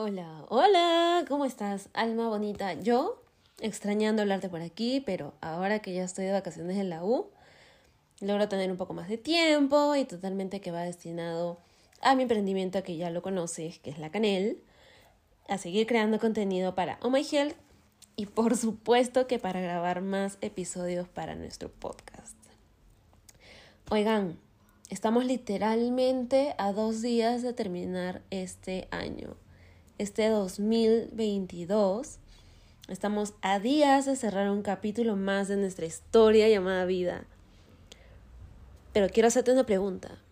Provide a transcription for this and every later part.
Hola, hola, ¿cómo estás, alma bonita? Yo, extrañando hablarte por aquí, pero ahora que ya estoy de vacaciones en la U, logro tener un poco más de tiempo y totalmente que va destinado a mi emprendimiento que ya lo conoces, que es la Canel, a seguir creando contenido para Oh My Health y por supuesto que para grabar más episodios para nuestro podcast. Oigan, estamos literalmente a dos días de terminar este año este 2022. Estamos a días de cerrar un capítulo más de nuestra historia llamada vida. Pero quiero hacerte una pregunta.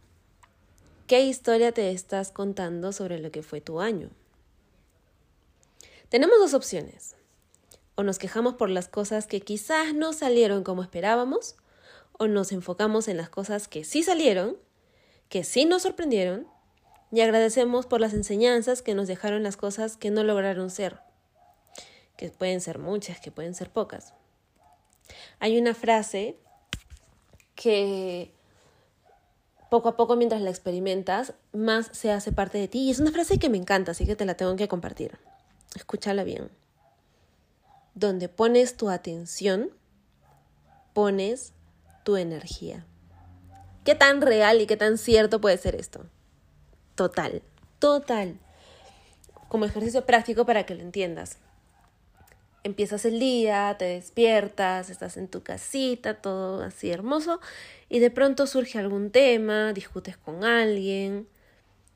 ¿Qué historia te estás contando sobre lo que fue tu año? Tenemos dos opciones. O nos quejamos por las cosas que quizás no salieron como esperábamos, o nos enfocamos en las cosas que sí salieron, que sí nos sorprendieron y agradecemos por las enseñanzas que nos dejaron las cosas que no lograron ser, que pueden ser muchas, que pueden ser pocas. Hay una frase que poco a poco mientras la experimentas, más se hace parte de ti. Y es una frase que me encanta, así que te la tengo que compartir. Escúchala bien. Donde pones tu atención, pones tu energía. ¿Qué tan real y qué tan cierto puede ser esto? Total, total. Como ejercicio práctico para que lo entiendas. Empiezas el día, te despiertas, estás en tu casita, todo así hermoso, y de pronto surge algún tema, discutes con alguien.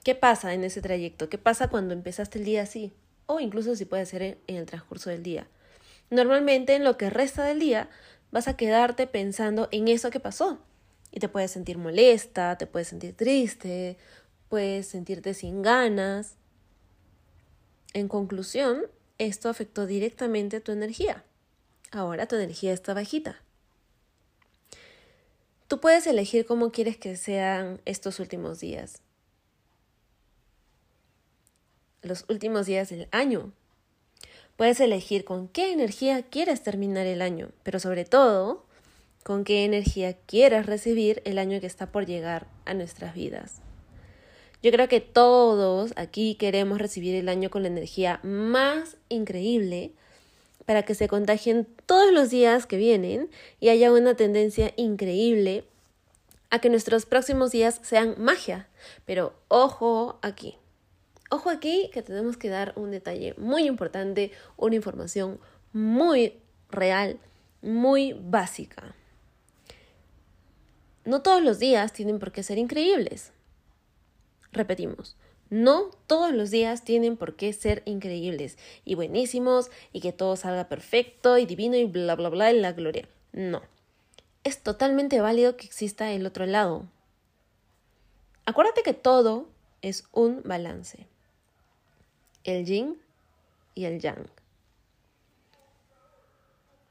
¿Qué pasa en ese trayecto? ¿Qué pasa cuando empezaste el día así? O incluso si puede ser en el transcurso del día. Normalmente en lo que resta del día vas a quedarte pensando en eso que pasó. Y te puedes sentir molesta, te puedes sentir triste, puedes sentirte sin ganas. En conclusión, esto afectó directamente tu energía. Ahora tu energía está bajita. Tú puedes elegir cómo quieres que sean estos últimos días. Los últimos días del año. Puedes elegir con qué energía quieres terminar el año, pero sobre todo, con qué energía quieres recibir el año que está por llegar a nuestras vidas. Yo creo que todos aquí queremos recibir el año con la energía más increíble para que se contagien todos los días que vienen y haya una tendencia increíble a que nuestros próximos días sean magia. Pero ojo aquí. Ojo aquí que tenemos que dar un detalle muy importante, una información muy real, muy básica. No todos los días tienen por qué ser increíbles. Repetimos, no todos los días tienen por qué ser increíbles y buenísimos y que todo salga perfecto y divino y bla bla bla en la gloria. No. Es totalmente válido que exista el otro lado. Acuérdate que todo es un balance. El yin y el yang.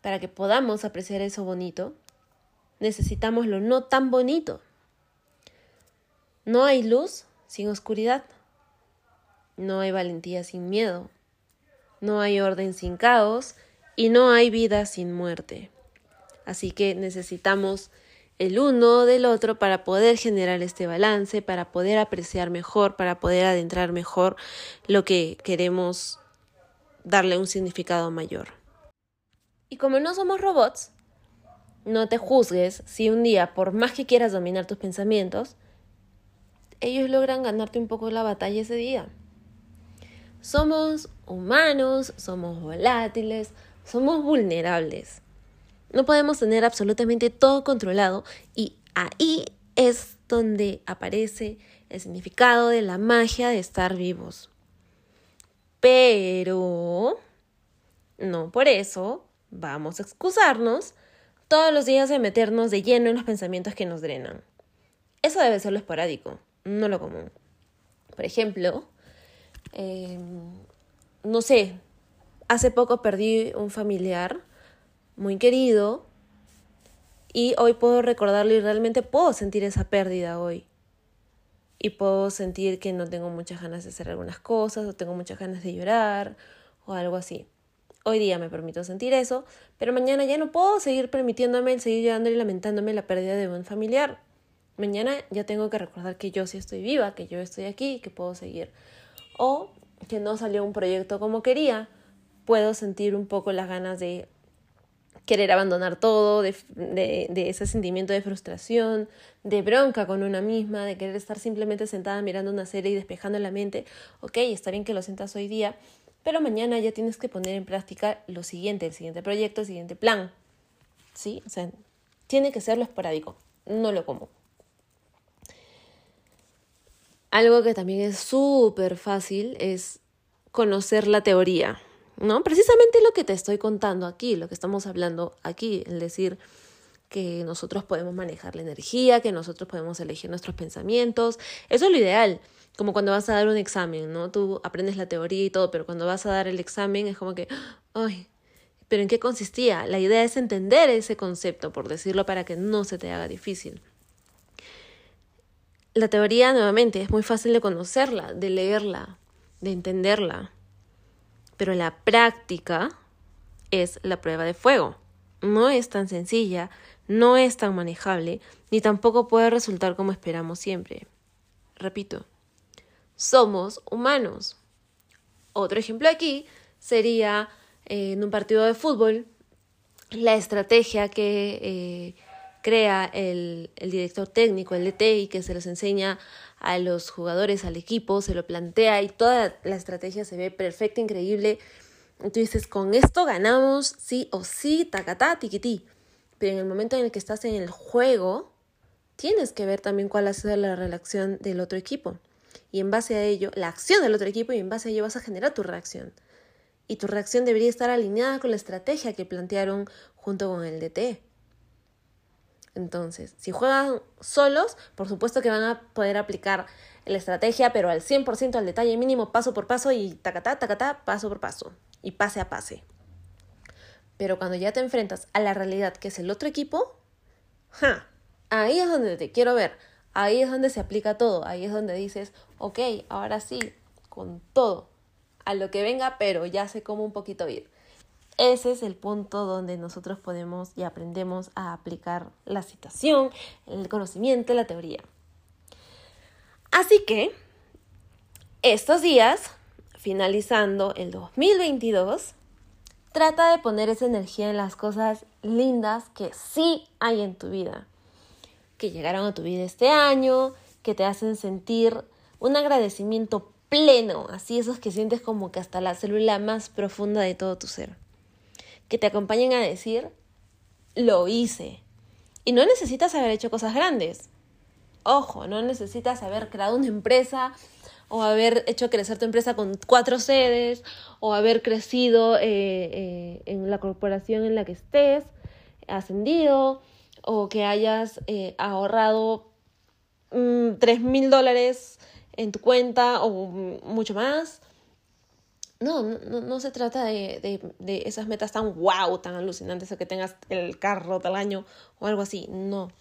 Para que podamos apreciar eso bonito, necesitamos lo no tan bonito. No hay luz sin oscuridad. No hay valentía sin miedo. No hay orden sin caos y no hay vida sin muerte. Así que necesitamos el uno del otro para poder generar este balance, para poder apreciar mejor, para poder adentrar mejor lo que queremos darle un significado mayor. Y como no somos robots, no te juzgues si un día, por más que quieras dominar tus pensamientos, ellos logran ganarte un poco la batalla ese día. Somos humanos, somos volátiles, somos vulnerables. No podemos tener absolutamente todo controlado y ahí es donde aparece el significado de la magia de estar vivos. Pero no por eso vamos a excusarnos todos los días de meternos de lleno en los pensamientos que nos drenan. Eso debe ser lo esporádico no lo común. Por ejemplo, em, no sé, hace poco perdí un familiar muy querido y hoy puedo recordarlo y realmente puedo sentir esa pérdida hoy. Y puedo sentir que no tengo muchas ganas de hacer algunas cosas o tengo muchas ganas de llorar o algo así. Hoy día me permito sentir eso, pero mañana ya no puedo seguir permitiéndome seguir llorando y lamentándome la pérdida de un familiar. Mañana ya tengo que recordar que yo sí estoy viva, que yo estoy aquí, que puedo seguir. O que no salió un proyecto como quería, puedo sentir un poco las ganas de querer abandonar todo, de, de, ese sentimiento de frustración, de bronca con una misma, de querer estar simplemente sentada mirando una serie y despejando la mente. Ok, está bien que lo sientas hoy día, pero mañana ya tienes que poner en práctica lo siguiente, el siguiente proyecto, el siguiente plan. ¿Sí? O sea, tiene que ser lo esporádico, no lo común. Algo que también es súper fácil es conocer la teoría, ¿no? Precisamente lo que te estoy contando aquí, lo que estamos hablando aquí, es decir, que nosotros podemos manejar la energía, que nosotros podemos elegir nuestros pensamientos. Eso es lo ideal, como cuando vas a dar un examen, ¿no? Tú aprendes la teoría y todo, pero cuando vas a dar el examen es como que, ay, pero ¿en qué consistía? La idea es entender ese concepto, por decirlo, para que no se te haga difícil. La teoría, nuevamente, es muy fácil de conocerla, de leerla, de entenderla, pero la práctica es la prueba de fuego. No es tan sencilla, no es tan manejable, ni tampoco puede resultar como esperamos siempre. Repito, somos humanos. Otro ejemplo aquí sería en un partido de fútbol, la estrategia que eh, crea el, el, director técnico, el DT, y que se los enseña a los jugadores, al equipo, se lo plantea y toda la estrategia se ve perfecta, increíble. Tú dices, con esto ganamos, sí o sí, tacatá, tiquití. Pero en el momento en el que estás en el juego, tienes que ver también cuál ha sido la relación del otro equipo. Y en base a ello, la acción del otro equipo, y en base a ello vas a generar tu reacción y tu reacción debería estar alineada con la estrategia que plantearon junto con el DT. Entonces, si juegan solos, por supuesto que van a poder aplicar la estrategia, pero al 100% al detalle mínimo, paso por paso y tacatá, tacatá, paso por paso y pase a pase. Pero cuando ya te enfrentas a la realidad que es el otro equipo, ahí es donde te quiero ver, ahí es donde se aplica todo, ahí es donde dices, ok, ahora sí, con todo, a lo que venga, pero ya sé cómo un poquito ir. Ese es el punto donde nosotros podemos y aprendemos a aplicar la citación, el conocimiento, la teoría. Así que, estos días, finalizando el 2022, trata de poner esa energía en las cosas lindas que sí hay en tu vida, que llegaron a tu vida este año, que te hacen sentir un agradecimiento pleno, así esos que sientes como que hasta la célula más profunda de todo tu ser. Que te acompañen a decir, lo hice. Y no necesitas haber hecho cosas grandes. Ojo, no necesitas haber creado una empresa o haber hecho crecer tu empresa con cuatro sedes o haber crecido eh, eh, en la corporación en la que estés, ascendido o que hayas eh, ahorrado mm, tres mil dólares en tu cuenta o mucho más. No, no, no se trata de, de, esas metas tan wow, tan alucinantes, o que tengas el carro tal año o algo así. No.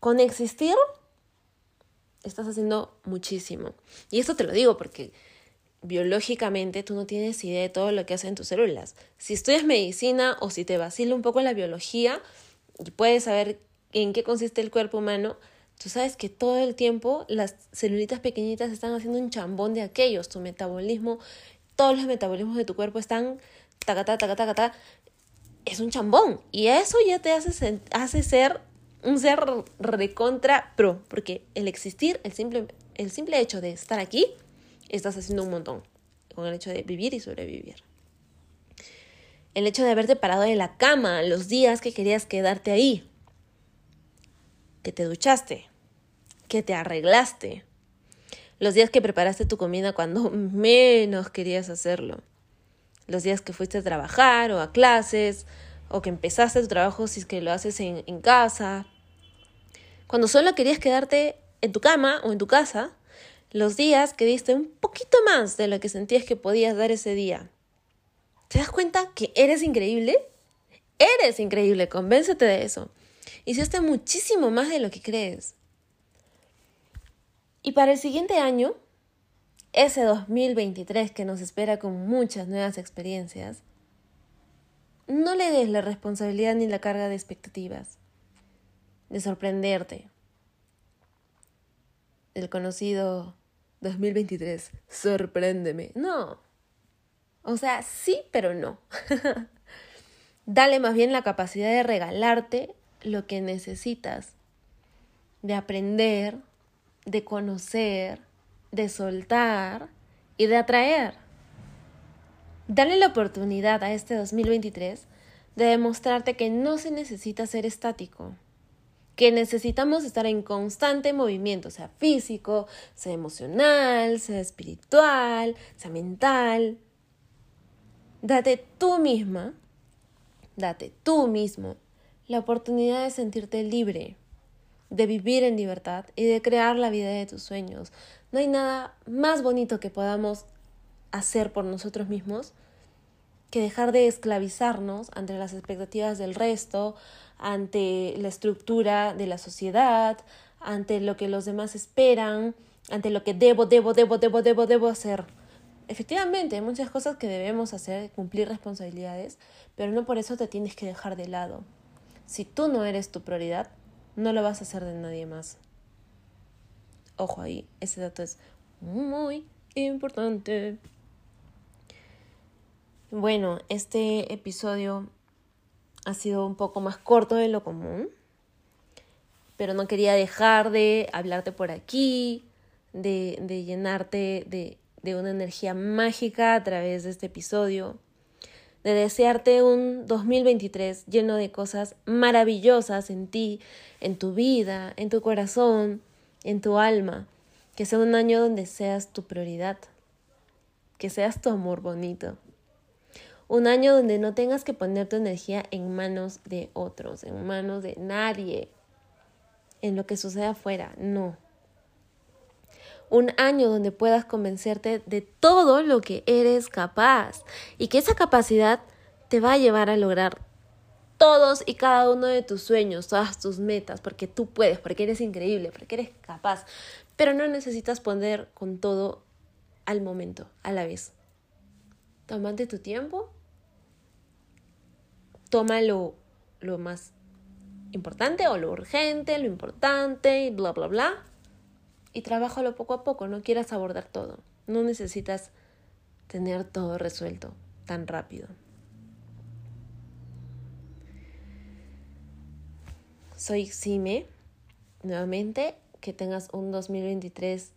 Con existir, estás haciendo muchísimo. Y esto te lo digo porque biológicamente tú no tienes idea de todo lo que hacen tus células. Si estudias medicina o si te vacila un poco la biología y puedes saber en qué consiste el cuerpo humano, Tú sabes que todo el tiempo las celulitas pequeñitas están haciendo un chambón de aquellos. Tu metabolismo, todos los metabolismos de tu cuerpo están tacatá, tacatá, tacatá. Es un chambón. Y eso ya te hace, hace ser un ser recontra pro. Porque el existir, el simple, el simple hecho de estar aquí, estás haciendo un montón. Con el hecho de vivir y sobrevivir. El hecho de haberte parado de la cama los días que querías quedarte ahí que te duchaste, que te arreglaste, los días que preparaste tu comida cuando menos querías hacerlo, los días que fuiste a trabajar o a clases, o que empezaste tu trabajo si es que lo haces en, casa, cuando solo querías quedarte en tu cama o en tu casa, los días que diste un poquito más de lo que sentías que podías dar ese día. ¿Te das cuenta que eres increíble? Eres increíble, convéncete de eso. Hiciste muchísimo más de lo que crees. Y para el siguiente año, ese 2023 que nos espera con muchas nuevas experiencias, no le des la responsabilidad ni la carga de expectativas, de sorprenderte. El conocido 2023, sorpréndeme. No. O sea, sí, pero no. Dale más bien la capacidad de regalarte lo que necesitas, de aprender, de conocer, de soltar y de atraer. Dale la oportunidad a este 2023 de demostrarte que no se necesita ser estático, que necesitamos estar en constante movimiento, sea físico, sea emocional, sea espiritual, sea mental. Date tú misma, date tú mismo la oportunidad de sentirte libre, de vivir en libertad y de crear la vida de tus sueños. No hay nada más bonito que podamos hacer por nosotros mismos que dejar de esclavizarnos ante las expectativas del resto, ante la estructura de la sociedad, ante lo que los demás esperan, ante lo que debo, debo, debo, debo, debo, debo hacer. Efectivamente, hay muchas cosas que debemos hacer, cumplir responsabilidades, pero no por eso te tienes que dejar de lado. Si tú no eres tu prioridad, no lo vas a hacer de nadie más. Ojo ahí, ese dato es muy importante. Bueno, este episodio ha sido un poco más corto de lo común, pero no quería dejar de hablarte por aquí, de, de llenarte de, de una energía mágica a través de este episodio de desearte un 2023 lleno de cosas maravillosas en ti, en tu vida, en tu corazón, en tu alma. Que sea un año donde seas tu prioridad, que seas tu amor bonito. Un año donde no tengas que poner tu energía en manos de otros, en manos de nadie, en lo que suceda afuera, no. Un año donde puedas convencerte de todo lo que eres capaz y que esa capacidad te va a llevar a lograr todos y cada uno de tus sueños, todas tus metas, porque tú puedes, porque eres increíble, porque eres capaz, pero no necesitas poner con todo al momento, a la vez. Tómate tu tiempo, toma lo, lo más importante o lo urgente, lo importante, y bla, bla, bla, y trabájalo poco a poco, no quieras abordar todo, no necesitas tener todo resuelto tan rápido. Soy Sime, nuevamente, que tengas un 2023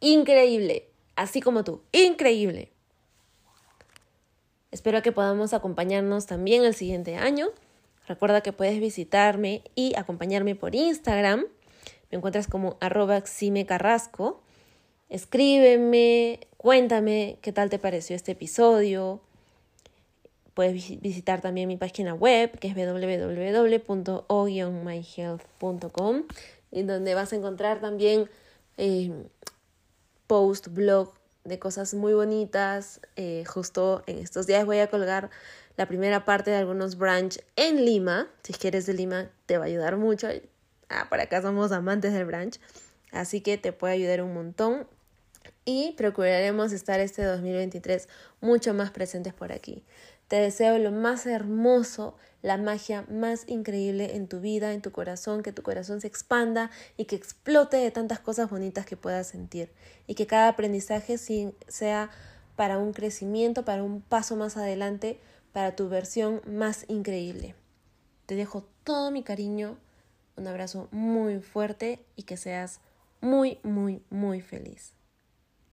increíble, así como tú, increíble. Espero que podamos acompañarnos también el siguiente año. Recuerda que puedes visitarme y acompañarme por Instagram. Me encuentras como arroba Carrasco. Escríbeme, cuéntame qué tal te pareció este episodio. Puedes visitar también mi página web que es www.o-myhealth.com en donde vas a encontrar también eh, post, blog de cosas muy bonitas. Eh, justo en estos días voy a colgar la primera parte de algunos brunch en Lima. Si quieres de Lima, te va a ayudar mucho. Ah, por acá somos amantes del brunch. Así que te puede ayudar un montón. Y procuraremos estar este 2023 mucho más presentes por aquí. Te deseo lo más hermoso, la magia más increíble en tu vida, en tu corazón, que tu corazón se expanda y que explote de tantas cosas bonitas que puedas sentir. Y que cada aprendizaje sea para un crecimiento, para un paso más adelante, para tu versión más increíble. Te dejo todo mi cariño, un abrazo muy fuerte y que seas muy, muy, muy feliz.